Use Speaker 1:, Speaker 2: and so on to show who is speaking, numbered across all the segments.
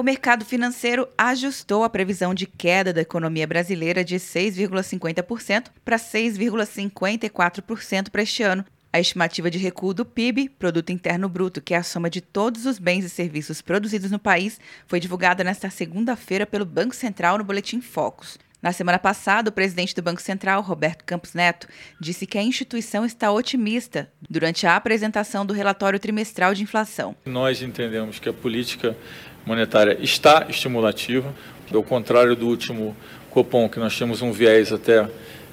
Speaker 1: O mercado financeiro ajustou a previsão de queda da economia brasileira de 6,50% para 6,54% para este ano. A estimativa de recuo do PIB, Produto Interno Bruto, que é a soma de todos os bens e serviços produzidos no país, foi divulgada nesta segunda-feira pelo Banco Central no Boletim Focus. Na semana passada, o presidente do Banco Central, Roberto Campos Neto, disse que a instituição está otimista durante a apresentação do relatório trimestral de inflação.
Speaker 2: Nós entendemos que a política monetária está estimulativa, ao contrário do último Copom, que nós tínhamos um viés até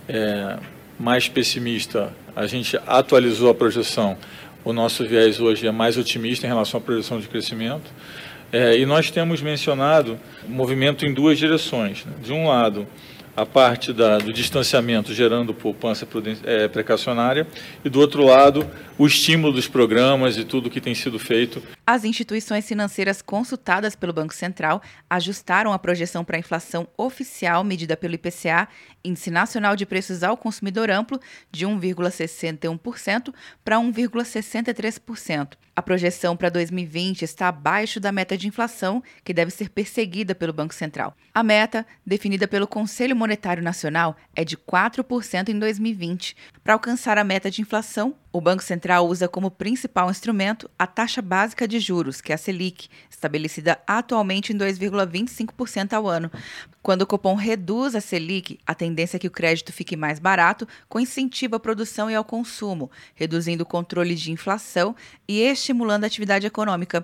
Speaker 2: é, mais pessimista, a gente atualizou a projeção. O nosso viés hoje é mais otimista em relação à projeção de crescimento. É, e nós temos mencionado movimento em duas direções. Né? De um lado, a parte da, do distanciamento gerando poupança é, precacionária e, do outro lado, o estímulo dos programas e tudo que tem sido feito.
Speaker 1: As instituições financeiras consultadas pelo Banco Central ajustaram a projeção para a inflação oficial medida pelo IPCA, Índice Nacional de Preços ao Consumidor Amplo, de 1,61% para 1,63%. A projeção para 2020 está abaixo da meta de inflação, que deve ser perseguida pelo Banco Central. A meta, definida pelo Conselho Monetário Nacional, é de 4% em 2020. Para alcançar a meta de inflação, o Banco Central usa como principal instrumento a taxa básica de juros, que é a Selic, estabelecida atualmente em 2,25% ao ano. Quando o Copom reduz a Selic, a tendência é que o crédito fique mais barato, com incentivo à produção e ao consumo, reduzindo o controle de inflação e estimulando a atividade econômica.